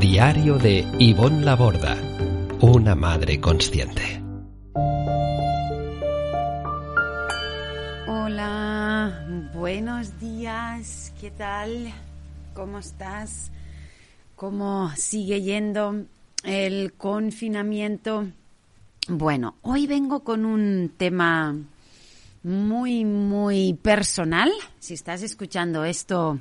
Diario de Ivonne Laborda, una madre consciente. Hola, buenos días, ¿qué tal? ¿Cómo estás? ¿Cómo sigue yendo el confinamiento? Bueno, hoy vengo con un tema muy, muy personal. Si estás escuchando esto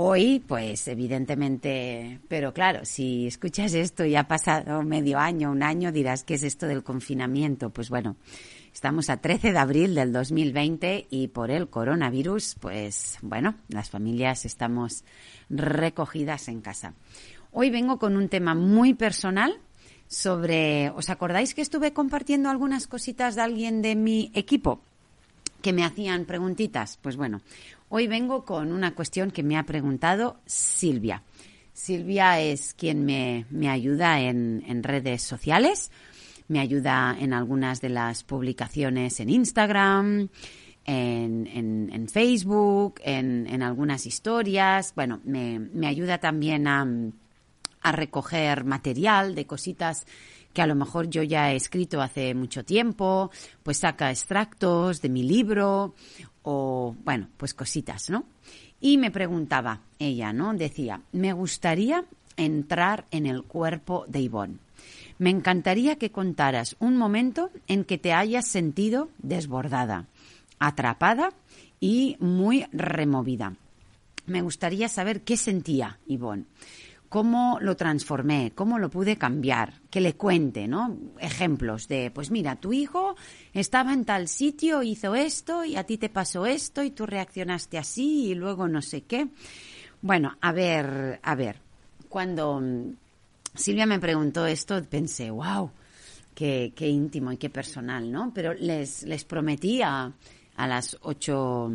hoy, pues evidentemente, pero claro, si escuchas esto y ha pasado medio año, un año, dirás, ¿qué es esto del confinamiento? Pues bueno, estamos a 13 de abril del 2020 y por el coronavirus, pues bueno, las familias estamos recogidas en casa. Hoy vengo con un tema muy personal sobre, ¿os acordáis que estuve compartiendo algunas cositas de alguien de mi equipo que me hacían preguntitas? Pues bueno, hoy vengo con una cuestión que me ha preguntado Silvia. Silvia es quien me, ayuda en, redes sociales, me ayuda en algunas de las publicaciones en Instagram, en, Facebook, en, algunas historias. Bueno, me, me ayuda también a a recoger material de cositas que a lo mejor yo ya he escrito hace mucho tiempo, pues saca extractos de mi libro o, bueno, pues cositas, ¿no? Y me preguntaba ella, ¿no? Decía, me gustaría entrar en el cuerpo de Ivonne. Me encantaría que contaras un momento en que te hayas sentido desbordada, atrapada y muy removida. Me gustaría saber qué sentía Ivonne cómo lo transformé, cómo lo pude cambiar, que le cuente, ¿no? Ejemplos de, pues mira, tu hijo estaba en tal sitio, hizo esto y a ti te pasó esto y tú reaccionaste así y luego no sé qué. Bueno, a ver, a ver, cuando mm, Silvia me preguntó esto, pensé, wow, qué, qué íntimo y qué personal, ¿no? Pero les, les prometí a, a las ocho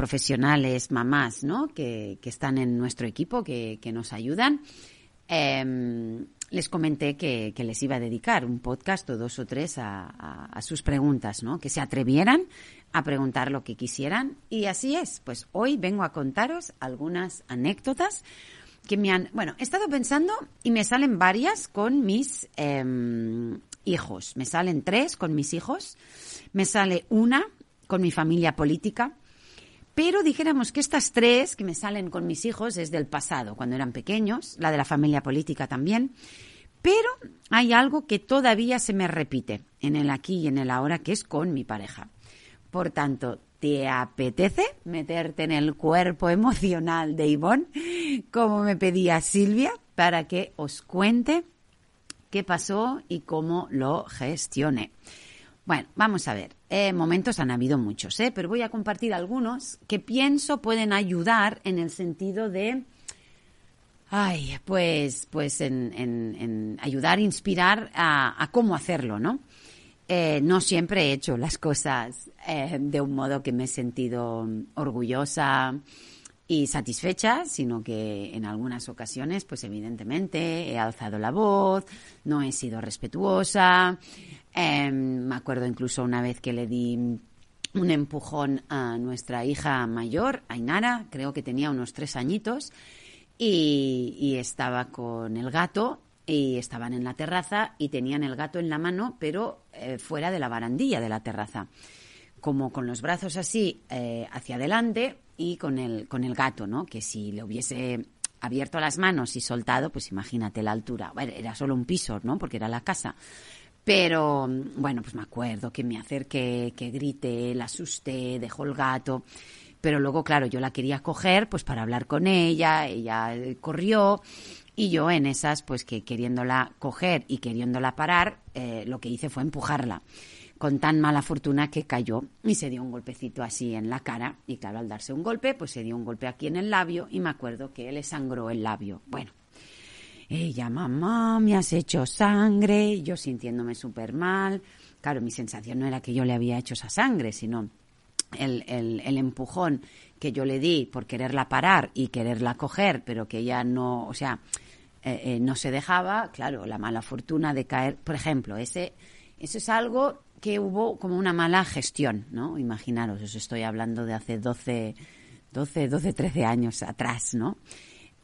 profesionales, mamás, ¿no? Que, están en nuestro equipo, que, nos ayudan. Em, les comenté que, les iba a dedicar un podcast o dos o tres a, sus preguntas, ¿no? Que se atrevieran a preguntar lo que quisieran. Y así es, pues hoy vengo a contaros algunas anécdotas que me han... Bueno, he estado pensando y me salen varias con mis em, hijos. Me salen tres con mis hijos. Me sale una con mi familia política pero dijéramos que estas tres que me salen con mis hijos es del pasado, cuando eran pequeños, la de la familia política también. Pero hay algo que todavía se me repite en el aquí y en el ahora, que es con mi pareja. Por tanto, ¿te apetece meterte en el cuerpo emocional de Ivonne, como me pedía Silvia, para que os cuente qué pasó y cómo lo gestione? Bueno, vamos a ver. Eh, momentos han habido muchos, ¿eh? pero voy a compartir algunos que pienso pueden ayudar en el sentido de, ay, pues, pues en, ayudar, inspirar a, cómo hacerlo, ¿no? Eh, no siempre he hecho las cosas eh, de un modo que me he sentido orgullosa y satisfecha, sino que en algunas ocasiones, pues evidentemente he alzado la voz, no he sido respetuosa, Em, me acuerdo incluso una vez que le di un empujón a nuestra hija mayor, Ainara, creo que tenía unos tres añitos, y, estaba con el gato y estaban en la terraza y tenían el gato en la mano, pero eh, fuera de la barandilla de la terraza, como con los brazos así eh, hacia adelante y con el, con el gato, ¿no? Que si le hubiese abierto las manos y soltado, pues imagínate la altura. Era solo un piso, ¿no? Porque era la casa. Pero bueno, pues me acuerdo que me acerqué, que grité, la asusté, dejó el gato. Pero luego, claro, yo la quería coger pues para hablar con ella, ella eh, corrió y yo en esas, pues que queriéndola coger y queriéndola parar, eh, lo que hice fue empujarla con tan mala fortuna que cayó y se dio un golpecito así en la cara. Y claro, al darse un golpe, pues se dio un golpe aquí en el labio y me acuerdo que le sangró el labio. Bueno, Ella, mamá, me has hecho sangre, yo sintiéndome súper mal. Claro, mi sensación no era que yo le había hecho esa sangre, sino el, el, el, empujón que yo le di por quererla parar y quererla coger, pero que ella no, o sea, eh, eh, no se dejaba, claro, la mala fortuna de caer, por ejemplo, ese, eso es algo que hubo como una mala gestión, ¿no? Imaginaros, os estoy hablando de hace 12, 12, 12 13 años atrás, ¿no?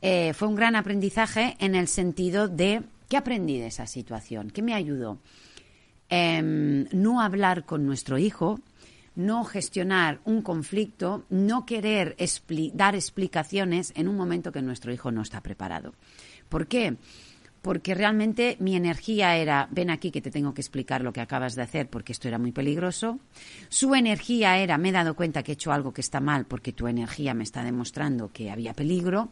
Eh, fue un gran aprendizaje en el sentido de, ¿qué aprendí de esa situación? ¿Qué me ayudó? Em, no hablar con nuestro hijo, no gestionar un conflicto, no querer dar explicaciones en un momento que nuestro hijo no está preparado. ¿Por qué? Porque realmente mi energía era, ven aquí que te tengo que explicar lo que acabas de hacer porque esto era muy peligroso. Su energía era, me he dado cuenta que he hecho algo que está mal porque tu energía me está demostrando que había peligro.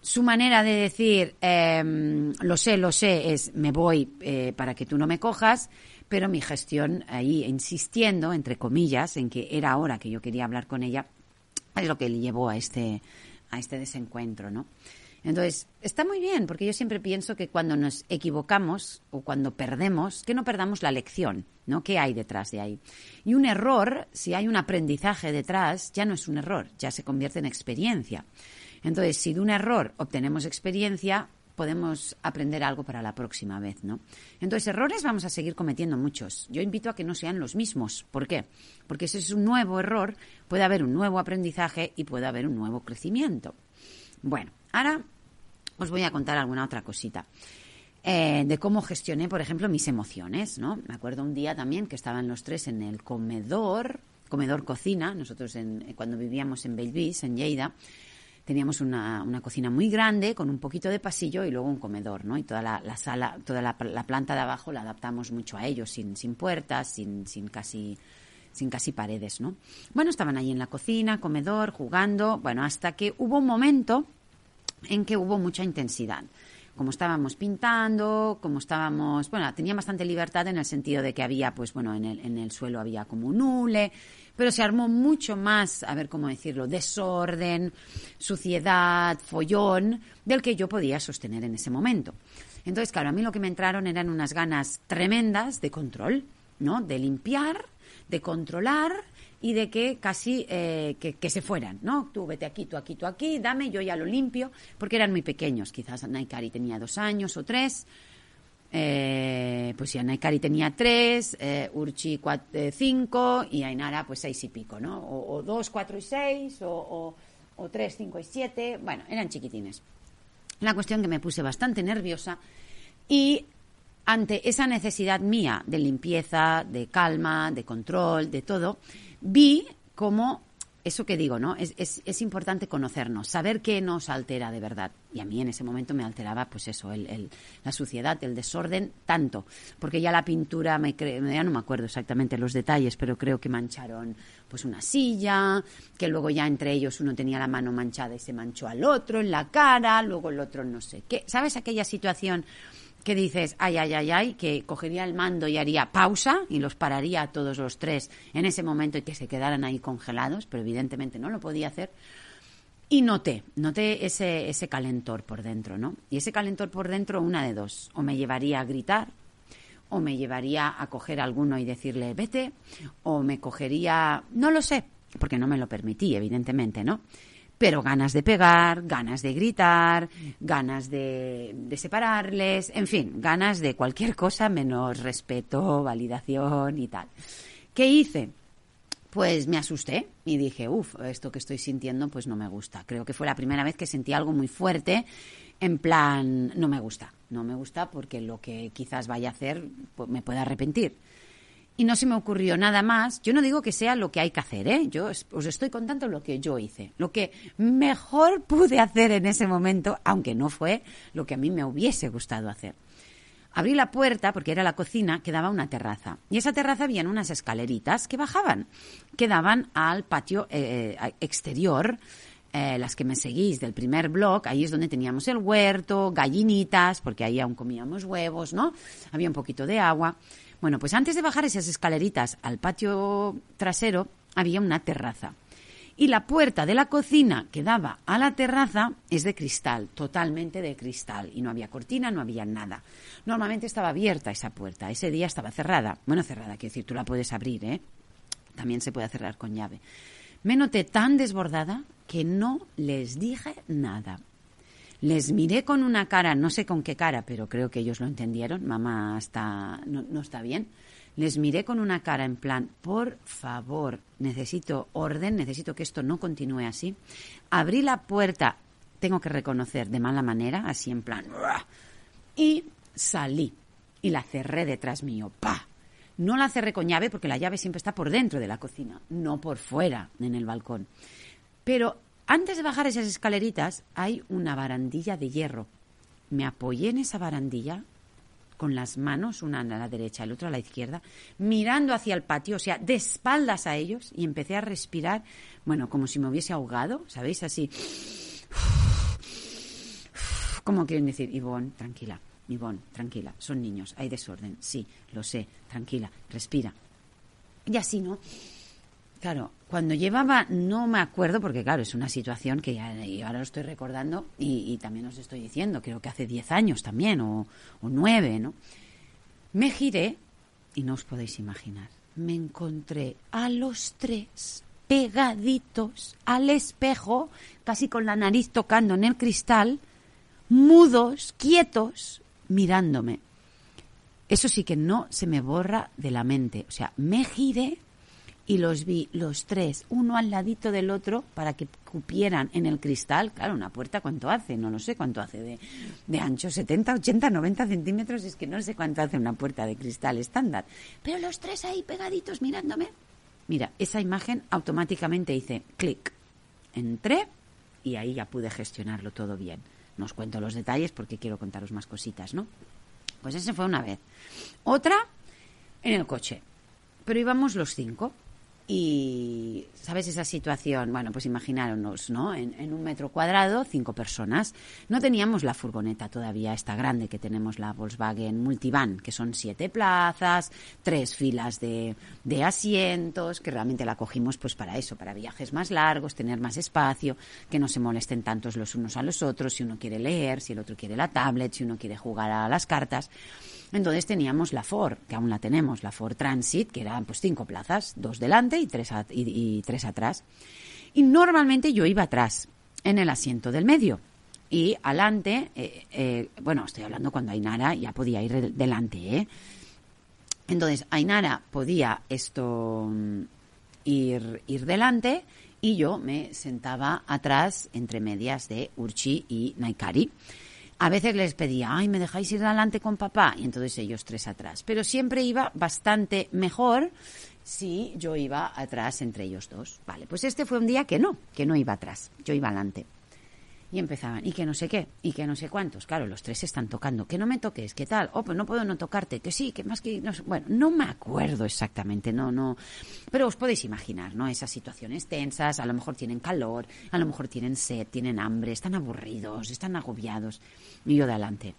Su manera de decir, em, lo sé, lo sé, es me voy eh, para que tú no me cojas pero mi gestión ahí insistiendo, entre comillas, en que era hora que yo quería hablar con ella, es lo que le llevó a este, a este desencuentro, ¿no? Entonces, está muy bien, porque yo siempre pienso que cuando nos equivocamos o cuando perdemos, que no perdamos la lección, ¿no? ¿Qué hay detrás de ahí? Y un error, si hay un aprendizaje detrás, ya no es un error, ya se convierte en experiencia. Entonces, si de un error obtenemos experiencia, podemos aprender algo para la próxima vez, ¿no? Entonces, errores vamos a seguir cometiendo muchos. Yo invito a que no sean los mismos. ¿Por qué? Porque si es un nuevo error, puede haber un nuevo aprendizaje y puede haber un nuevo crecimiento. Bueno, ahora os voy a contar alguna otra cosita. Eh, de cómo gestioné, por ejemplo, mis emociones, ¿no? Me acuerdo un día también que estaban los tres en el comedor, comedor cocina, nosotros en, cuando vivíamos en Belvis, en Lleida, teníamos una, una, cocina muy grande con un poquito de pasillo y luego un comedor, ¿no? Y toda la, sala, toda la, planta de abajo la adaptamos mucho a ellos, sin, sin puertas, sin, sin casi sin casi paredes, ¿no? Bueno, estaban ahí en la cocina, comedor, jugando, bueno, hasta que hubo un momento en que hubo mucha intensidad. Como estábamos pintando, como estábamos, bueno, tenía bastante libertad en el sentido de que había, pues bueno, en el, en el suelo había como un hule, pero se armó mucho más, a ver cómo decirlo, desorden, suciedad, follón, del que yo podía sostener en ese momento. Entonces, claro, a mí lo que me entraron eran unas ganas tremendas de control, ¿no? De limpiar, de controlar y de que casi eh, que, se fueran, ¿no? Tú vete aquí, tú aquí, tú aquí, dame, yo ya lo limpio, porque eran muy pequeños, quizás Naikari tenía dos años o tres, eh, pues si Naikari tenía tres, eh, Urchi eh, cinco y Ainara pues seis y pico, ¿no? O, dos, cuatro y seis, o, o, tres, cinco y siete, bueno, eran chiquitines. La cuestión que me puse bastante nerviosa y ante esa necesidad mía de limpieza, de calma, de control, de todo, vi como eso que digo, ¿no? Es, es, importante conocernos, saber qué nos altera de verdad. Y a mí en ese momento me alteraba, pues eso, el, la suciedad, el desorden, tanto. Porque ya la pintura, me ya no me acuerdo exactamente los detalles, pero creo que mancharon pues una silla, que luego ya entre ellos uno tenía la mano manchada y se manchó al otro en la cara, luego el otro no sé qué. ¿Sabes aquella situación que dices, ay, ay, ay, ay, que cogería el mando y haría pausa y los pararía a todos los tres en ese momento y que se quedaran ahí congelados, pero evidentemente no lo podía hacer. Y noté, noté ese, ese calentor por dentro, ¿no? Y ese calentor por dentro, una de dos, o me llevaría a gritar, o me llevaría a coger a alguno y decirle vete, o me cogería, no lo sé, porque no me lo permití, evidentemente, ¿no? Pero ganas de pegar, ganas de gritar, ganas de, separarles, en fin, ganas de cualquier cosa menos respeto, validación y tal. ¿Qué hice? Pues me asusté y dije, uff, esto que estoy sintiendo pues no me gusta. Creo que fue la primera vez que sentí algo muy fuerte, en plan, no me gusta, no me gusta porque lo que quizás vaya a hacer pues, me pueda arrepentir y no se me ocurrió nada más. Yo no digo que sea lo que hay que hacer, ¿eh? Yo os estoy contando lo que yo hice, lo que mejor pude hacer en ese momento, aunque no fue lo que a mí me hubiese gustado hacer. Abrí la puerta, porque era la cocina, que daba una terraza. Y esa terraza habían unas escaleritas que bajaban, que daban al patio eh, exterior. Eh, las que me seguís del primer blog, ahí es donde teníamos el huerto, gallinitas, porque ahí aún comíamos huevos, ¿no? Había un poquito de agua. Bueno, pues antes de bajar esas escaleritas al patio trasero había una terraza. Y la puerta de la cocina que daba a la terraza es de cristal, totalmente de cristal. Y no había cortina, no había nada. Normalmente estaba abierta esa puerta. Ese día estaba cerrada. Bueno, cerrada, quiero decir, tú la puedes abrir, ¿eh? También se puede cerrar con llave. Me noté tan desbordada que no les dije nada. Les miré con una cara, no sé con qué cara, pero creo que ellos lo entendieron. Mamá está, no, no está bien. Les miré con una cara en plan, por favor, necesito orden, necesito que esto no continúe así. Abrí la puerta, tengo que reconocer, de mala manera, así en plan, y salí. Y la cerré detrás mío, pa. No la cerré con llave porque la llave siempre está por dentro de la cocina, no por fuera, en el balcón. Pero antes de bajar esas escaleritas hay una barandilla de hierro. Me apoyé en esa barandilla con las manos, una a la derecha, el otro a la izquierda, mirando hacia el patio, o sea, de espaldas a ellos, y empecé a respirar, bueno, como si me hubiese ahogado, ¿sabéis? Así. ¿Cómo quieren decir? Ivonne, tranquila, Ivonne, tranquila, son niños, hay desorden, sí, lo sé, tranquila, respira. Y así, ¿no? Claro, cuando llevaba, no me acuerdo, porque claro, es una situación que ahora lo estoy recordando y, también os estoy diciendo, creo que hace 10 años también, o, o 9, ¿no? Me giré y no os podéis imaginar, me encontré a los tres pegaditos al espejo, casi con la nariz tocando en el cristal, mudos, quietos, mirándome. Eso sí que no se me borra de la mente. O sea, me giré y los vi los tres, uno al ladito del otro, para que cupieran en el cristal. Claro, una puerta, ¿cuánto hace? No lo sé cuánto hace de, de ancho, 70, 80, 90 centímetros, es que no sé cuánto hace una puerta de cristal estándar. Pero los tres ahí pegaditos mirándome. Mira, esa imagen automáticamente hice clic. Entré y ahí ya pude gestionarlo todo bien. No os cuento los detalles porque quiero contaros más cositas, ¿no? Pues ese fue una vez. Otra en el coche. Pero íbamos los cinco. Y, ¿sabes esa situación? Bueno, pues imaginaros, ¿no? En, un metro cuadrado, cinco personas. No teníamos la furgoneta todavía, esta grande que tenemos, la Volkswagen Multivan, que son siete plazas, tres filas de, de asientos, que realmente la cogimos pues para eso, para viajes más largos, tener más espacio, que no se molesten tantos los unos a los otros, si uno quiere leer, si el otro quiere la tablet, si uno quiere jugar a las cartas. Entonces teníamos la Ford, que aún la tenemos, la Ford Transit, que eran pues cinco plazas, dos delante y tres, y, tres atrás. Y normalmente yo iba atrás, en el asiento del medio. Y adelante, eh, eh, bueno, estoy hablando cuando Ainara ya podía ir delante, ¿eh? Entonces, Ainara podía esto mm, ir, ir delante y yo me sentaba atrás entre medias de Urchi y Naikari. A veces les pedía, ay, ¿me dejáis ir adelante con papá? Y entonces ellos tres atrás. Pero siempre iba bastante mejor si yo iba atrás entre ellos dos. Vale, pues este fue un día que no, que no iba atrás, yo iba adelante. Y empezaban, y que no sé qué, y que no sé cuántos. Claro, los tres están tocando. Que no me toques, ¿qué tal? Oh, pues no puedo no tocarte. Que sí, que más que... No Bueno, no me acuerdo exactamente, no, no. Pero os podéis imaginar, ¿no? Esas situaciones tensas, a lo mejor tienen calor, a lo mejor tienen sed, tienen hambre, están aburridos, están agobiados. Y yo de adelante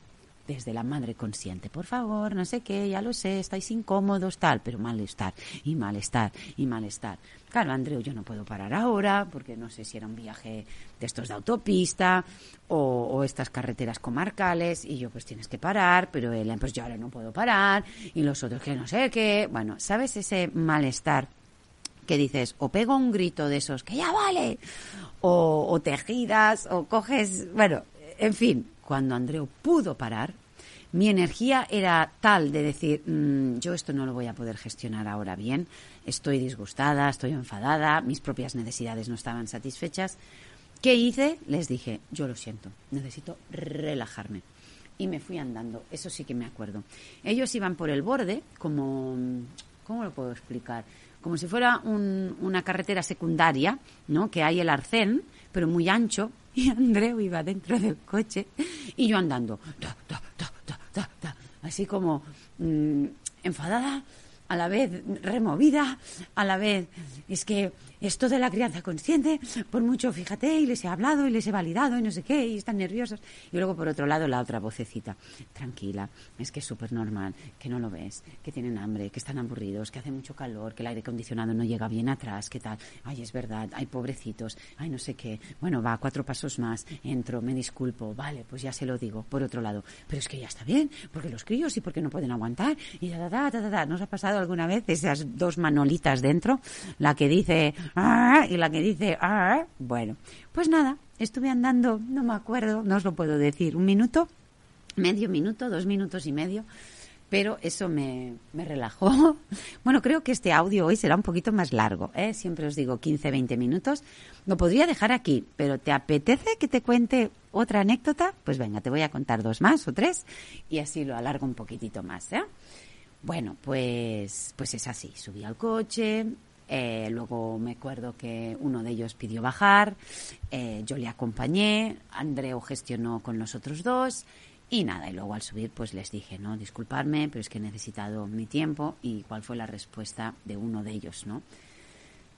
desde la madre consciente. Por favor, no sé qué, ya lo sé, estáis incómodos, tal, pero malestar, y malestar, y malestar. Claro, Andreu, yo no puedo parar ahora, porque no sé si era un viaje de estos de autopista o, estas carreteras comarcales, y yo pues tienes que parar, pero él, pues yo ahora no puedo parar, y los otros que no sé qué. Bueno, ¿sabes ese malestar? que dices, o pego un grito de esos, que ya vale, o, o te giras, o coges, bueno, en fin, cuando Andreu pudo parar, mi energía era tal de decir, mm, yo esto no lo voy a poder gestionar ahora bien, estoy disgustada, estoy enfadada, mis propias necesidades no estaban satisfechas. ¿Qué hice? Les dije, yo lo siento, necesito relajarme. Y me fui andando, eso sí que me acuerdo. Ellos iban por el borde, como, ¿cómo lo puedo explicar? Como si fuera una carretera secundaria, ¿no? Que hay el arcén, pero muy ancho, y Andreu iba dentro del coche y yo andando, así como mm, enfadada, a la vez removida, a la vez es que esto de la crianza consciente, por mucho, fíjate, y les he hablado y les he validado y no sé qué, y están nerviosos. Y luego, por otro lado, la otra vocecita, tranquila, es que es súper normal, que no lo ves, que tienen hambre, que están aburridos, que hace mucho calor, que el aire acondicionado no llega bien atrás, que tal. Ay, es verdad, ay, pobrecitos, ay, no sé qué. Bueno, va, cuatro pasos más, entro, me disculpo, vale, pues ya se lo digo, por otro lado. Pero es que ya está bien, porque los críos y porque no pueden aguantar, y da, da, da, da, da. ¿Nos ha pasado alguna vez esas dos manolitas dentro? La que dice, ah, y la que dice, ah, bueno, pues nada, estuve andando, no me acuerdo, no os lo puedo decir, un minuto, medio minuto, dos minutos y medio, pero eso me, me relajó. Bueno, creo que este audio hoy será un poquito más largo, ¿eh? siempre os digo 15, 20 minutos. Lo podría dejar aquí, pero ¿te apetece que te cuente otra anécdota? Pues venga, te voy a contar dos más o tres y así lo alargo un poquitito más. ¿eh? Bueno, pues, pues es así. Subí al coche, eh, luego me acuerdo que uno de ellos pidió bajar, eh, yo le acompañé, Andreu gestionó con los otros dos y nada, y luego al subir pues les dije, no, disculparme, pero es que he necesitado mi tiempo y cuál fue la respuesta de uno de ellos, ¿no?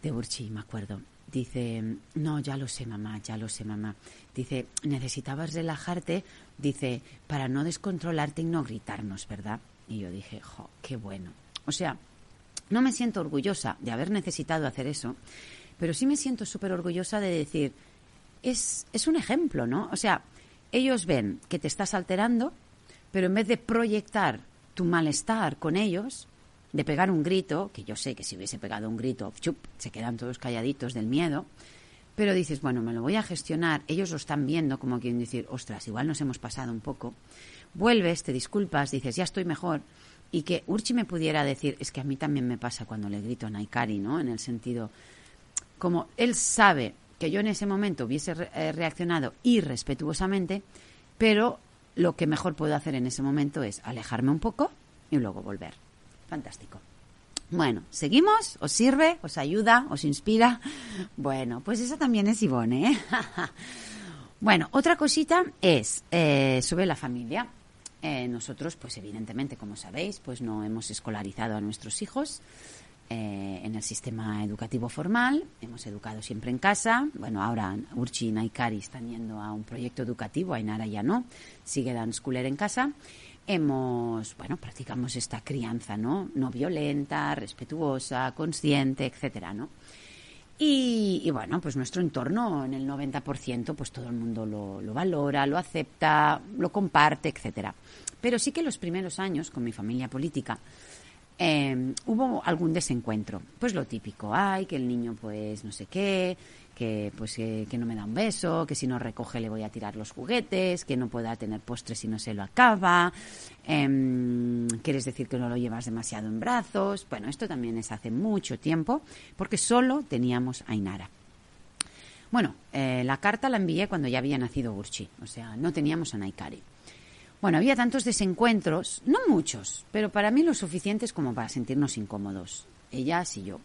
De Urchi, me acuerdo. Dice, no, ya lo sé, mamá, ya lo sé, mamá. Dice, necesitabas relajarte, dice, para no descontrolarte y no gritarnos, ¿verdad? Y yo dije, jo, qué bueno. O sea, no me siento orgullosa de haber necesitado hacer eso, pero sí me siento súper orgullosa de decir, es, es un ejemplo, ¿no? O sea, ellos ven que te estás alterando, pero en vez de proyectar tu malestar con ellos, de pegar un grito, que yo sé que si hubiese pegado un grito, chup, se quedan todos calladitos del miedo, pero dices, bueno, me lo voy a gestionar, ellos lo están viendo como quieren decir, ostras, igual nos hemos pasado un poco, vuelves, te disculpas, dices, ya estoy mejor, y que Urchi me pudiera decir, es que a mí también me pasa cuando le grito a Naikari, ¿no? En el sentido, como él sabe que yo en ese momento hubiese eh, reaccionado irrespetuosamente, pero lo que mejor puedo hacer en ese momento es alejarme un poco y luego volver. Fantástico. Bueno, ¿seguimos? ¿Os sirve? ¿Os ayuda? ¿Os inspira? Bueno, pues eso también es Ivone, ¿eh? bueno, otra cosita es eh, sobre la familia. Eh, nosotros, pues evidentemente, como sabéis, pues no hemos escolarizado a nuestros hijos eh, en el sistema educativo formal. Hemos educado siempre en casa. Bueno, ahora Urchi y Naikari están yendo a un proyecto educativo, Ainara ya no, sigue Dan Schooler en casa. Hemos, bueno, practicamos esta crianza, ¿no? No violenta, respetuosa, consciente, etcétera, ¿no? Y, bueno, pues nuestro entorno en el 90%, pues todo el mundo lo, valora, lo acepta, lo comparte, etcétera. Pero sí que los primeros años, con mi familia política, eh, hubo algún desencuentro. Pues lo típico, ay, que el niño pues no sé qué, que pues que, no me da un beso, que si no recoge le voy a tirar los juguetes, que no pueda tener postre si no se lo acaba, eh, quieres decir que no lo llevas demasiado en brazos. Bueno, esto también es hace mucho tiempo, porque solo teníamos a Inara. Bueno, eh, la carta la envié cuando ya había nacido Urchi, o sea, no teníamos a Naikari. Bueno, había tantos desencuentros, no muchos, pero para mí lo suficientes como para sentirnos incómodos, ellas y yo.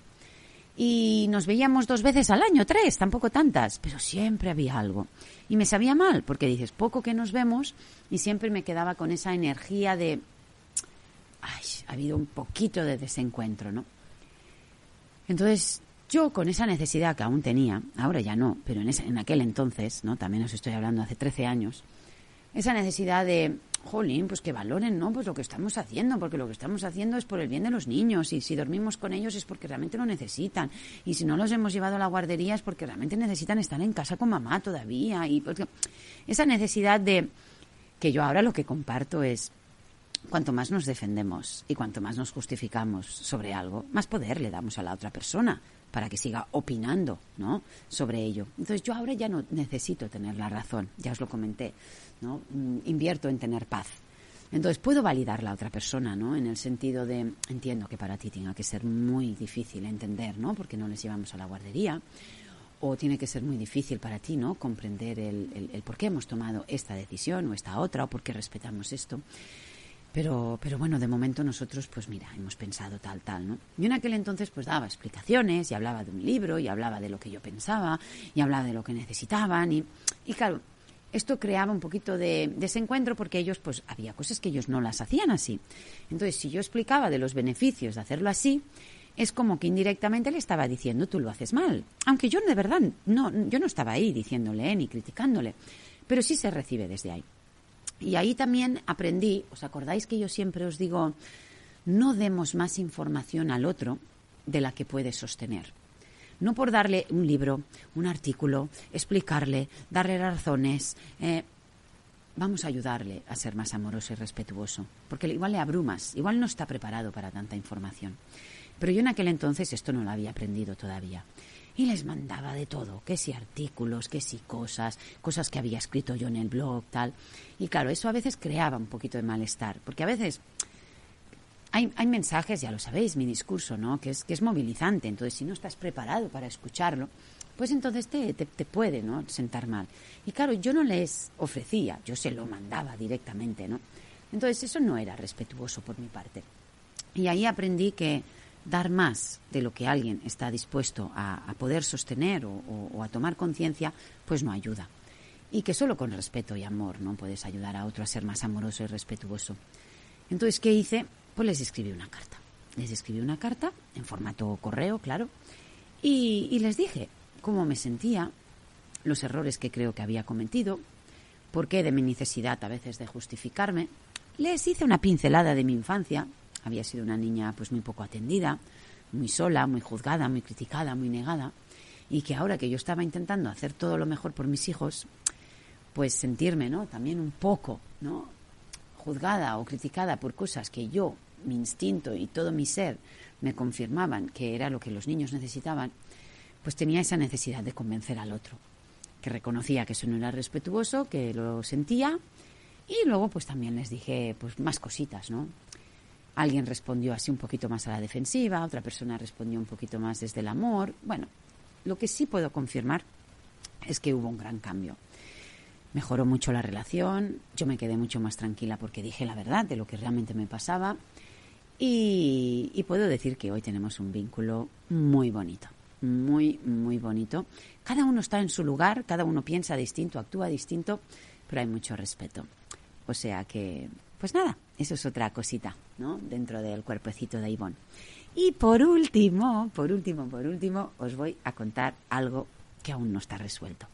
Y nos veíamos dos veces al año, tres, tampoco tantas, pero siempre había algo. Y me sabía mal, porque dices, poco que nos vemos, y siempre me quedaba con esa energía de, ay, ha habido un poquito de desencuentro, ¿no? Entonces, yo con esa necesidad que aún tenía, ahora ya no, pero en, en aquel entonces, ¿no? También os estoy hablando hace 13 años, esa necesidad de, jolín, pues que valoren, ¿no? Pues lo que estamos haciendo, porque lo que estamos haciendo es por el bien de los niños y si dormimos con ellos es porque realmente lo necesitan y si no los hemos llevado a la guardería es porque realmente necesitan estar en casa con mamá todavía y porque esa necesidad de que yo ahora lo que comparto es cuanto más nos defendemos y cuanto más nos justificamos sobre algo, más poder le damos a la otra persona para que siga opinando, ¿no? sobre ello. Entonces yo ahora ya no necesito tener la razón, ya os lo comenté. ¿No? Mm, invierto en tener paz. Entonces puedo validar la otra persona, ¿no? En el sentido de, entiendo que para ti tenga que ser muy difícil entender, ¿no? Porque no les llevamos a la guardería. O tiene que ser muy difícil para ti, ¿no? Comprender el, el, por qué hemos tomado esta decisión o esta otra o por qué respetamos esto. Pero, pero bueno, de momento nosotros, pues mira, hemos pensado tal, tal, ¿no? Yo en aquel entonces pues daba explicaciones y hablaba de un libro y hablaba de lo que yo pensaba y hablaba de lo que necesitaban y, y claro, esto creaba un poquito de desencuentro porque ellos, pues había cosas que ellos no las hacían así. Entonces, si yo explicaba de los beneficios de hacerlo así, es como que indirectamente le estaba diciendo tú lo haces mal. Aunque yo de verdad no, yo no estaba ahí diciéndole ni criticándole, pero sí se recibe desde ahí. Y ahí también aprendí, ¿os acordáis que yo siempre os digo, no demos más información al otro de la que puede sostener? No por darle un libro, un artículo, explicarle, darle razones. Eh, vamos a ayudarle a ser más amoroso y respetuoso, porque igual le abrumas, igual no está preparado para tanta información. Pero yo en aquel entonces esto no lo había aprendido todavía. Y les mandaba de todo, que si artículos, que si cosas, cosas que había escrito yo en el blog, tal. Y claro, eso a veces creaba un poquito de malestar, porque a veces hay, hay, mensajes, ya lo sabéis, mi discurso, ¿no? Que es, que es movilizante. Entonces, si no estás preparado para escucharlo, pues entonces te, te, te, puede, ¿no? Sentar mal. Y claro, yo no les ofrecía, yo se lo mandaba directamente, ¿no? Entonces, eso no era respetuoso por mi parte. Y ahí aprendí que dar más de lo que alguien está dispuesto a, poder sostener o, a tomar conciencia, pues no ayuda. Y que solo con respeto y amor no puedes ayudar a otro a ser más amoroso y respetuoso. Entonces, ¿qué hice? Pues les escribí una carta. Les escribí una carta en formato correo, claro, y, les dije cómo me sentía, los errores que creo que había cometido, por qué de mi necesidad a veces de justificarme. Les hice una pincelada de mi infancia, había sido una niña pues muy poco atendida, muy sola, muy juzgada, muy criticada, muy negada, y que ahora que yo estaba intentando hacer todo lo mejor por mis hijos, pues sentirme, ¿no? También un poco, ¿no? juzgada o criticada por cosas que yo, mi instinto y todo mi ser me confirmaban que era lo que los niños necesitaban, pues tenía esa necesidad de convencer al otro, que reconocía que eso no era respetuoso, que lo sentía, y luego pues también les dije pues más cositas, ¿no? Alguien respondió así un poquito más a la defensiva, otra persona respondió un poquito más desde el amor. Bueno, lo que sí puedo confirmar es que hubo un gran cambio. Mejoró mucho la relación, yo me quedé mucho más tranquila porque dije la verdad de lo que realmente me pasaba y, puedo decir que hoy tenemos un vínculo muy bonito, muy, muy bonito. Cada uno está en su lugar, cada uno piensa distinto, actúa distinto, pero hay mucho respeto. O sea que pues nada, eso es otra cosita, ¿no? Dentro del cuerpecito de Ivonne. Y por último, por último, por último, os voy a contar algo que aún no está resuelto.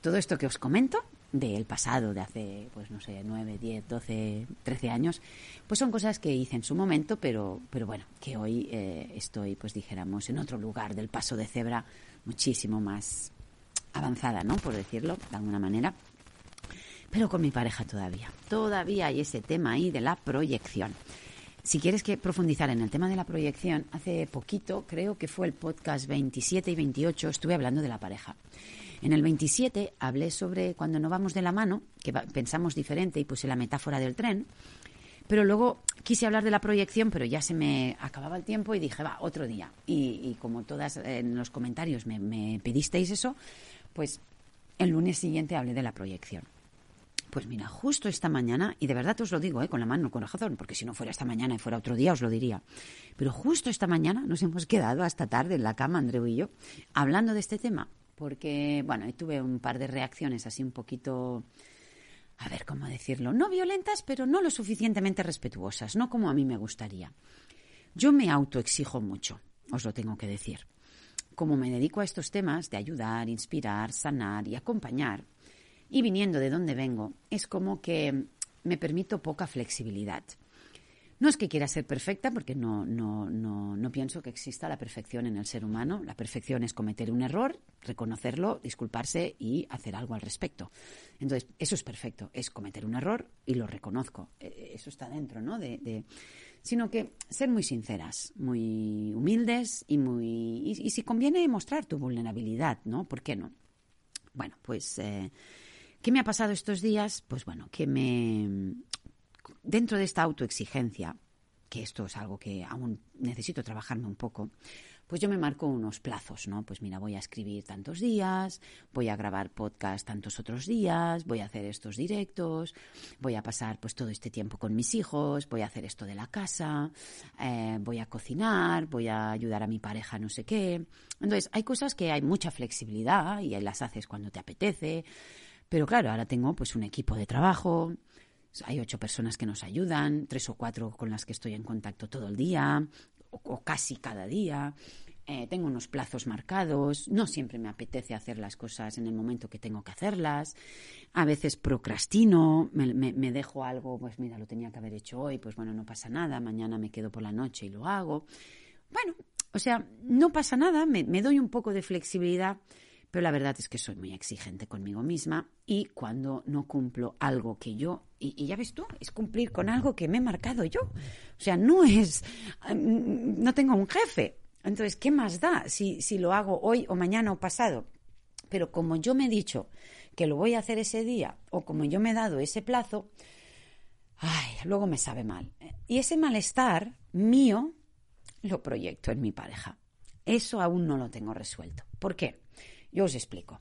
Todo esto que os comento del pasado, de hace, pues no sé, 9, 10, 12, 13 años, pues son cosas que hice en su momento, pero, pero bueno, que hoy eh, estoy, pues dijéramos, en otro lugar del paso de cebra muchísimo más avanzada, ¿no? Por decirlo de alguna manera pero con mi pareja todavía. Todavía hay ese tema ahí de la proyección. Si quieres que profundizar en el tema de la proyección, hace poquito, creo que fue el podcast 27 y 28, estuve hablando de la pareja. En el 27 hablé sobre cuando no vamos de la mano, que pensamos diferente y puse la metáfora del tren, pero luego quise hablar de la proyección, pero ya se me acababa el tiempo y dije, va, otro día. Y, como todas en los comentarios me, me pedisteis eso, pues el lunes siguiente hablé de la proyección. Pues mira, justo esta mañana, y de verdad os lo digo, ¿eh? con la mano, con corazón, porque si no fuera esta mañana y fuera otro día os lo diría, pero justo esta mañana nos hemos quedado hasta tarde en la cama, Andreu y yo, hablando de este tema, porque, bueno, tuve un par de reacciones así un poquito, a ver cómo decirlo, no violentas, pero no lo suficientemente respetuosas, no como a mí me gustaría. Yo me autoexijo mucho, os lo tengo que decir. Como me dedico a estos temas de ayudar, inspirar, sanar y acompañar, y viniendo de donde vengo, es como que me permito poca flexibilidad. No es que quiera ser perfecta, porque no, no, no, no, pienso que exista la perfección en el ser humano. La perfección es cometer un error, reconocerlo, disculparse y hacer algo al respecto. Entonces, eso es perfecto, es cometer un error y lo reconozco. E, e, eso está dentro, ¿no? De, Sino que ser muy sinceras, muy humildes y muy. Y, si conviene mostrar tu vulnerabilidad, ¿no? ¿Por qué no? Bueno, pues. Eh, ¿Qué me ha pasado estos días? Pues bueno, que me. Dentro de esta autoexigencia, que esto es algo que aún necesito trabajarme un poco, pues yo me marco unos plazos, ¿no? Pues mira, voy a escribir tantos días, voy a grabar podcast tantos otros días, voy a hacer estos directos, voy a pasar pues todo este tiempo con mis hijos, voy a hacer esto de la casa, eh, voy a cocinar, voy a ayudar a mi pareja no sé qué. Entonces, hay cosas que hay mucha flexibilidad y las haces cuando te apetece, pero claro, ahora tengo pues un equipo de trabajo, hay ocho personas que nos ayudan, tres o cuatro con las que estoy en contacto todo el día, o casi cada día. Eh, tengo unos plazos marcados, no siempre me apetece hacer las cosas en el momento que tengo que hacerlas, a veces procrastino, me, dejo algo, pues mira, lo tenía que haber hecho hoy, pues bueno, no pasa nada, mañana me quedo por la noche y lo hago. Bueno, o sea, no pasa nada, me, doy un poco de flexibilidad, pero la verdad es que soy muy exigente conmigo misma y cuando no cumplo algo que yo, y, y, ya ves tú, es cumplir con algo que me he marcado yo. O sea, no es, mm, no tengo un jefe, entonces, ¿qué más da si, si lo hago hoy o mañana o pasado? Pero como yo me he dicho que lo voy a hacer ese día o como yo me he dado ese plazo, ay, luego me sabe mal. Y ese malestar mío lo proyecto en mi pareja. Eso aún no lo tengo resuelto. ¿Por qué? Yo os explico.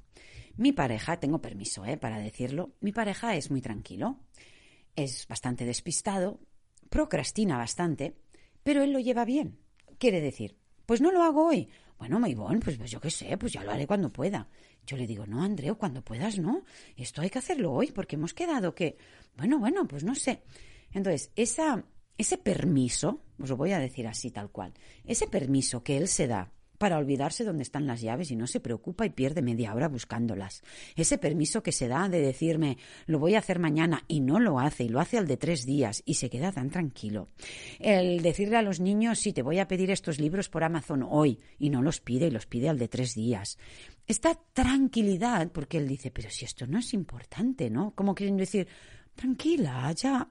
Mi pareja, tengo permiso ¿eh? para decirlo, mi pareja es muy tranquilo, es bastante despistado, procrastina bastante, pero él lo lleva bien. Quiere decir, pues no lo hago hoy. Bueno, Maibón, pues, pues yo qué sé, pues ya lo haré cuando pueda. Yo le digo, no, Andreu, cuando puedas, no. Esto hay que hacerlo hoy porque hemos quedado que, bueno, bueno, pues no sé. Entonces, esa, ese permiso, os lo voy a decir así tal cual, ese permiso que él se da para olvidarse dónde están las llaves y no se preocupa y pierde media hora buscándolas. Ese permiso que se da de decirme lo voy a hacer mañana y no lo hace y lo hace al de tres días y se queda tan tranquilo. El decirle a los niños sí te voy a pedir estos libros por Amazon hoy y no los pide y los pide al de tres días. Esta tranquilidad, porque él dice, pero si esto no es importante, ¿no? Como quieren decir, tranquila, ya.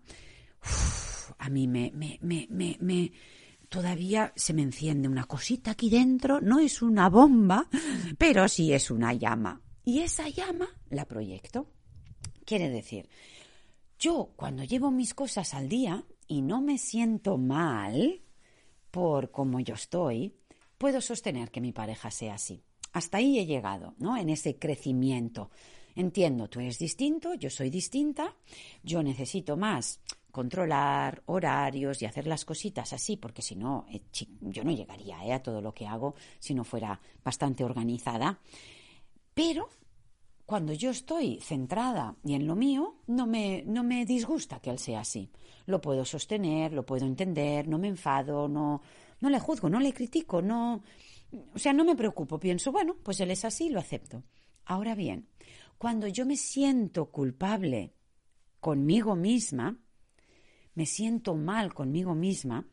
a mí me, me, me, me todavía se me enciende una cosita aquí dentro, no es una bomba, pero sí es una llama. Y esa llama la proyecto. Quiere decir, yo cuando llevo mis cosas al día y no me siento mal por cómo yo estoy, puedo sostener que mi pareja sea así. Hasta ahí he llegado, ¿no? En ese crecimiento. Entiendo, tú eres distinto, yo soy distinta, yo necesito más controlar horarios y hacer las cositas así, porque si no, eh, yo no llegaría eh, a todo lo que hago si no fuera bastante organizada. Pero cuando yo estoy centrada y en lo mío, no me, no me disgusta que él sea así. Lo puedo sostener, lo puedo entender, no me enfado, no, no le juzgo, no le critico, no. O sea, no me preocupo, pienso, bueno, pues él es así, lo acepto. Ahora bien, cuando yo me siento culpable conmigo misma, me siento mal conmigo misma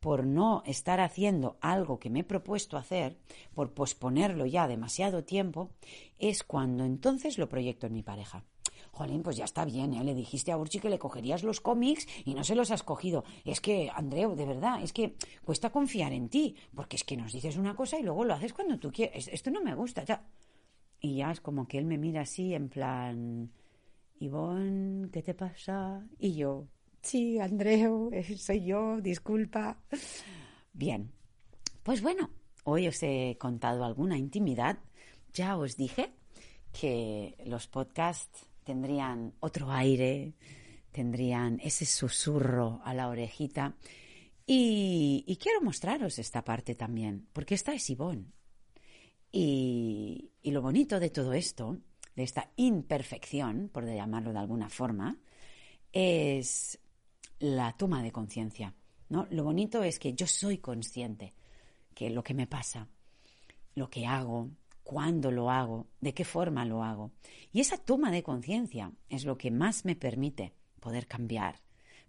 por no estar haciendo algo que me he propuesto hacer, por posponerlo ya demasiado tiempo, es cuando entonces lo proyecto en mi pareja. Jolín, pues ya está bien, ¿eh? le dijiste a Urchi que le cogerías los cómics y no se los has cogido. Es que, Andreu, de verdad, es que cuesta confiar en ti, porque es que nos dices una cosa y luego lo haces cuando tú quieres. Esto no me gusta, ya. Y ya es como que él me mira así, en plan, Ivonne, ¿qué te pasa? Y yo, Sí, Andreu, eh, soy yo, disculpa. Bien, pues bueno, hoy os he contado alguna intimidad. Ya os dije que los podcasts tendrían otro aire, tendrían ese susurro a la orejita. Y, quiero mostraros esta parte también, porque esta es Ivonne. Y, y lo bonito de todo esto, de esta imperfección, por llamarlo de alguna forma, es la toma de conciencia. ¿no? Lo bonito es que yo soy consciente que lo que me pasa, lo que hago, cuándo lo hago, de qué forma lo hago. Y esa toma de conciencia es lo que más me permite poder cambiar,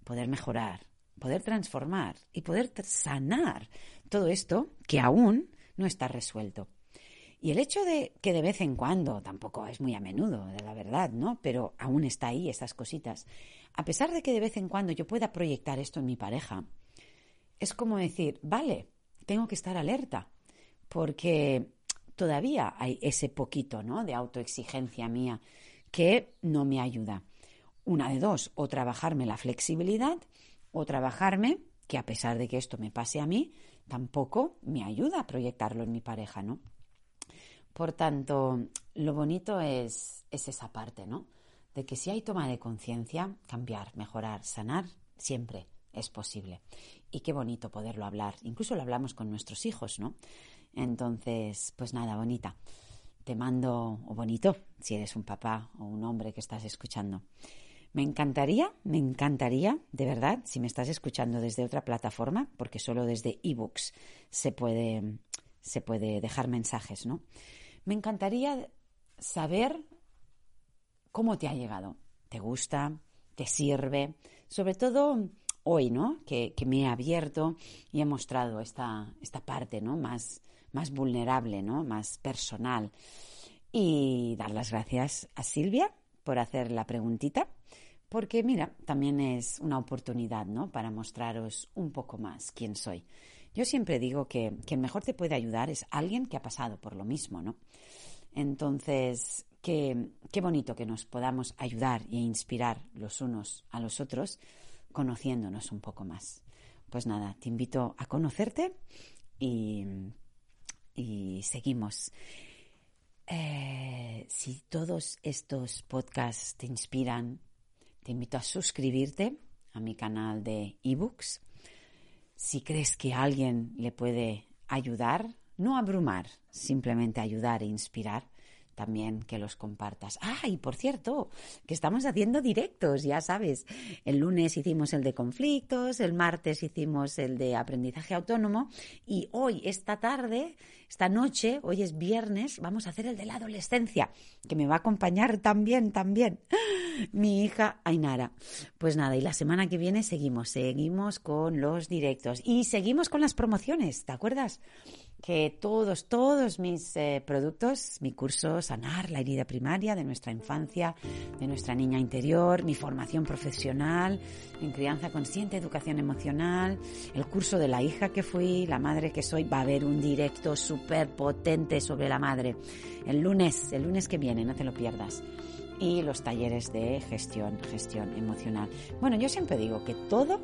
poder mejorar, poder transformar y poder sanar todo esto que aún no está resuelto. Y el hecho de que de vez en cuando, tampoco es muy a menudo, de la verdad, ¿no? Pero aún está ahí esas cositas. A pesar de que de vez en cuando yo pueda proyectar esto en mi pareja, es como decir, vale, tengo que estar alerta, porque todavía hay ese poquito, ¿no? De autoexigencia mía que no me ayuda. Una de dos, o trabajarme la flexibilidad, o trabajarme que a pesar de que esto me pase a mí, tampoco me ayuda a proyectarlo en mi pareja, ¿no? Por tanto, lo bonito es, esa parte, ¿no? De que si hay toma de conciencia, cambiar, mejorar, sanar, siempre es posible. Y qué bonito poderlo hablar. Incluso lo hablamos con nuestros hijos, ¿no? Entonces, pues nada, bonita. Te mando, o bonito, si eres un papá o un hombre que estás escuchando. Me encantaría, me encantaría, de verdad, si me estás escuchando desde otra plataforma, porque solo desde ebooks se puede, se puede dejar mensajes, ¿no? Me encantaría saber cómo te ha llegado. ¿Te gusta? ¿Te sirve? Sobre todo hoy, ¿no? Que, me he abierto y he mostrado esta, esta parte, ¿no? Más, más vulnerable, ¿no? Más personal. Y dar las gracias a Silvia por hacer la preguntita, porque mira, también es una oportunidad, ¿no? Para mostraros un poco más quién soy. Yo siempre digo que quien mejor te puede ayudar es alguien que ha pasado por lo mismo, ¿no? Entonces, qué, qué bonito que nos podamos ayudar e inspirar los unos a los otros conociéndonos un poco más. Pues nada, te invito a conocerte y, y seguimos. Eh, si todos estos podcasts te inspiran, te invito a suscribirte a mi canal de ebooks. Si crees que alguien le puede ayudar, no abrumar, simplemente ayudar e inspirar, también que los compartas. Ah, y por cierto, que estamos haciendo directos, ya sabes. El lunes hicimos el de conflictos, el martes hicimos el de aprendizaje autónomo y hoy, esta tarde, esta noche, hoy es viernes, vamos a hacer el de la adolescencia, que me va a acompañar también, también, mi hija Ainara. Pues nada, y la semana que viene seguimos, seguimos con los directos y seguimos con las promociones, ¿te acuerdas? que todos, todos mis eh, productos, mi curso Sanar la herida primaria de nuestra infancia, de nuestra niña interior, mi formación profesional en crianza consciente, educación emocional, el curso de la hija que fui, la madre que soy, va a haber un directo súper potente sobre la madre. El lunes, el lunes que viene, no te lo pierdas. Y los talleres de gestión, gestión emocional. Bueno, yo siempre digo que todo,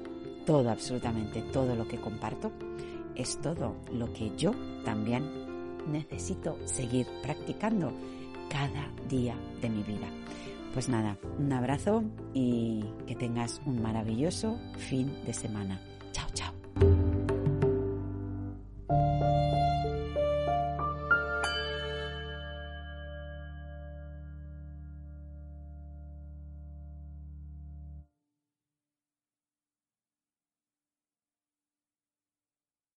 todo, absolutamente todo lo que comparto es todo lo que yo también necesito seguir practicando cada día de mi vida. Pues nada, un abrazo y que tengas un maravilloso fin de semana. Chao, chao.